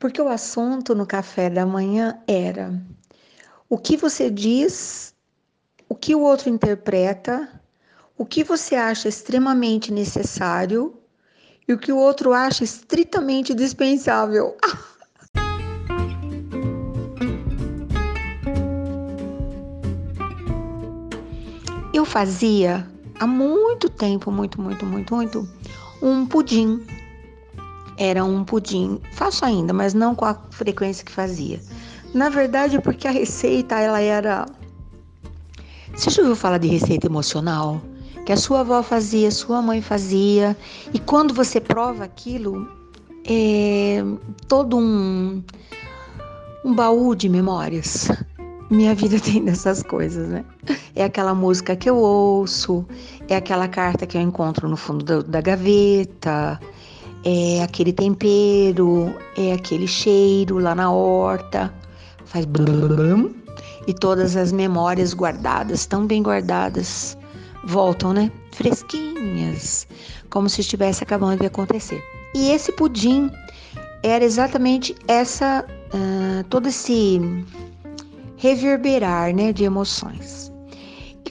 Porque o assunto no café da manhã era o que você diz, o que o outro interpreta, o que você acha extremamente necessário e o que o outro acha estritamente dispensável. Eu fazia há muito tempo, muito, muito, muito, muito, um pudim. Era um pudim, faço ainda, mas não com a frequência que fazia. Na verdade, porque a receita ela era. Você já ouviu falar de receita emocional? Que a sua avó fazia, sua mãe fazia, e quando você prova aquilo, é todo um, um baú de memórias. Minha vida tem dessas coisas, né? É aquela música que eu ouço, é aquela carta que eu encontro no fundo da, da gaveta, é aquele tempero, é aquele cheiro lá na horta, faz blum, e todas as memórias guardadas, tão bem guardadas, voltam, né? Fresquinhas, como se estivesse acabando de acontecer. E esse pudim era exatamente essa, uh, todo esse reverberar, né, de emoções.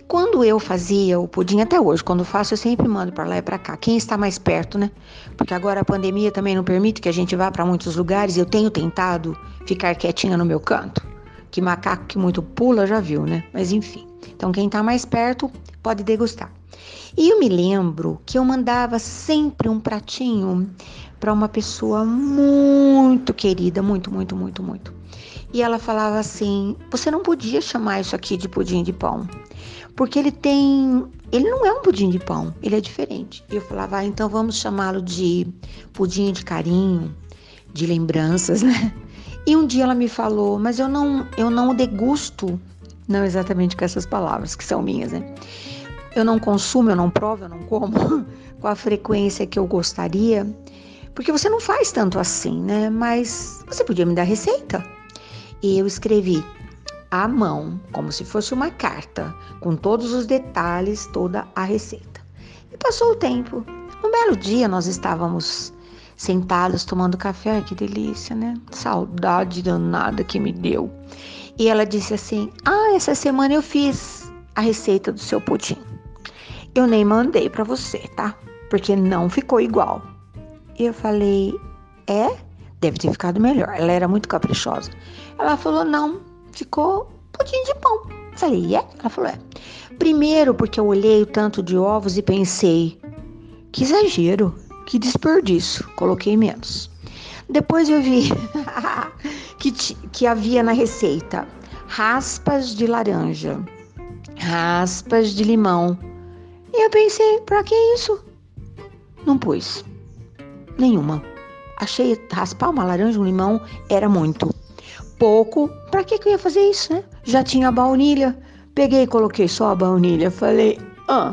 Quando eu fazia o pudim, até hoje, quando faço, eu sempre mando para lá e para cá. Quem está mais perto, né? Porque agora a pandemia também não permite que a gente vá para muitos lugares. Eu tenho tentado ficar quietinha no meu canto. Que macaco que muito pula já viu, né? Mas enfim. Então quem está mais perto pode degustar. E eu me lembro que eu mandava sempre um pratinho para uma pessoa muito querida, muito, muito, muito, muito. E ela falava assim: "Você não podia chamar isso aqui de pudim de pão, porque ele tem, ele não é um pudim de pão, ele é diferente". E eu falava: ah, "Então vamos chamá-lo de pudim de carinho, de lembranças, né?" E um dia ela me falou: "Mas eu não, eu não degusto, não exatamente com essas palavras que são minhas, né? Eu não consumo, eu não provo, eu não como com a frequência que eu gostaria, porque você não faz tanto assim, né? Mas você podia me dar receita?" E eu escrevi à mão, como se fosse uma carta, com todos os detalhes, toda a receita. E passou o tempo. Um belo dia nós estávamos sentados tomando café, Ai, que delícia, né? Saudade danada que me deu. E ela disse assim: Ah, essa semana eu fiz a receita do seu pudim. Eu nem mandei para você, tá? Porque não ficou igual. E eu falei: É? Deve ter ficado melhor. Ela era muito caprichosa. Ela falou: não, ficou pudim de pão. Falei: é? Ela falou: é. Primeiro, porque eu olhei o tanto de ovos e pensei: que exagero, que desperdício. Coloquei menos. Depois eu vi que, que havia na receita raspas de laranja, raspas de limão. E eu pensei: para que isso? Não pus nenhuma. Achei raspar uma laranja, um limão, era muito. Pouco, para que, que eu ia fazer isso, né? Já tinha a baunilha. Peguei e coloquei só a baunilha. Falei, ah.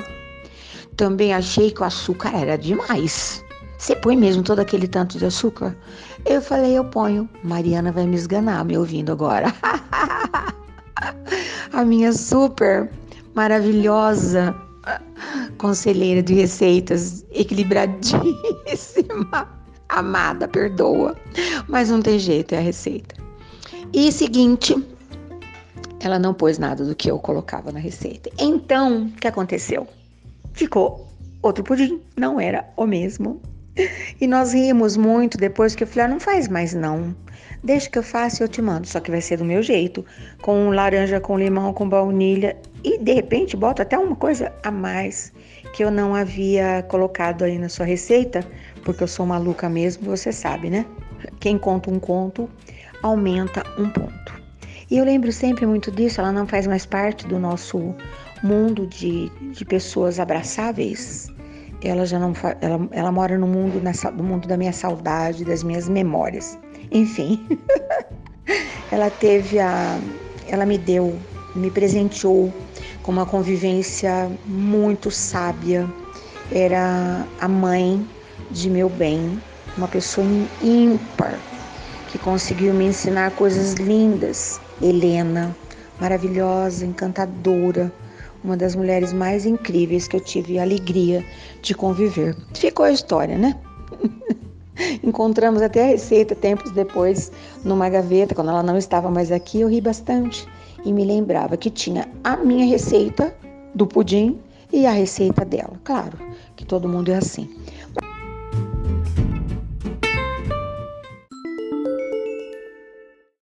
Também achei que o açúcar era demais. Você põe mesmo todo aquele tanto de açúcar? Eu falei, eu ponho. Mariana vai me esganar me ouvindo agora. a minha super maravilhosa conselheira de receitas, equilibradíssima. Amada, perdoa. Mas não tem jeito, é a receita. E seguinte, ela não pôs nada do que eu colocava na receita. Então, o que aconteceu? Ficou outro pudim, não era o mesmo. E nós rimos muito depois que eu falei: ah, não faz mais não. Deixa que eu faça e eu te mando. Só que vai ser do meu jeito. Com laranja, com limão, com baunilha. E de repente bota até uma coisa a mais que eu não havia colocado aí na sua receita porque eu sou maluca mesmo, você sabe, né? Quem conta um conto aumenta um ponto. E eu lembro sempre muito disso, ela não faz mais parte do nosso mundo de, de pessoas abraçáveis. Ela já não ela, ela mora no mundo, nessa, no mundo da minha saudade, das minhas memórias. Enfim, ela teve a. Ela me deu, me presenteou com uma convivência muito sábia. Era a mãe de meu bem, uma pessoa ímpar que conseguiu me ensinar coisas lindas. Helena, maravilhosa, encantadora, uma das mulheres mais incríveis que eu tive a alegria de conviver. Ficou a história, né? Encontramos até a receita tempos depois numa gaveta, quando ela não estava mais aqui, eu ri bastante e me lembrava que tinha a minha receita do pudim e a receita dela. Claro que todo mundo é assim.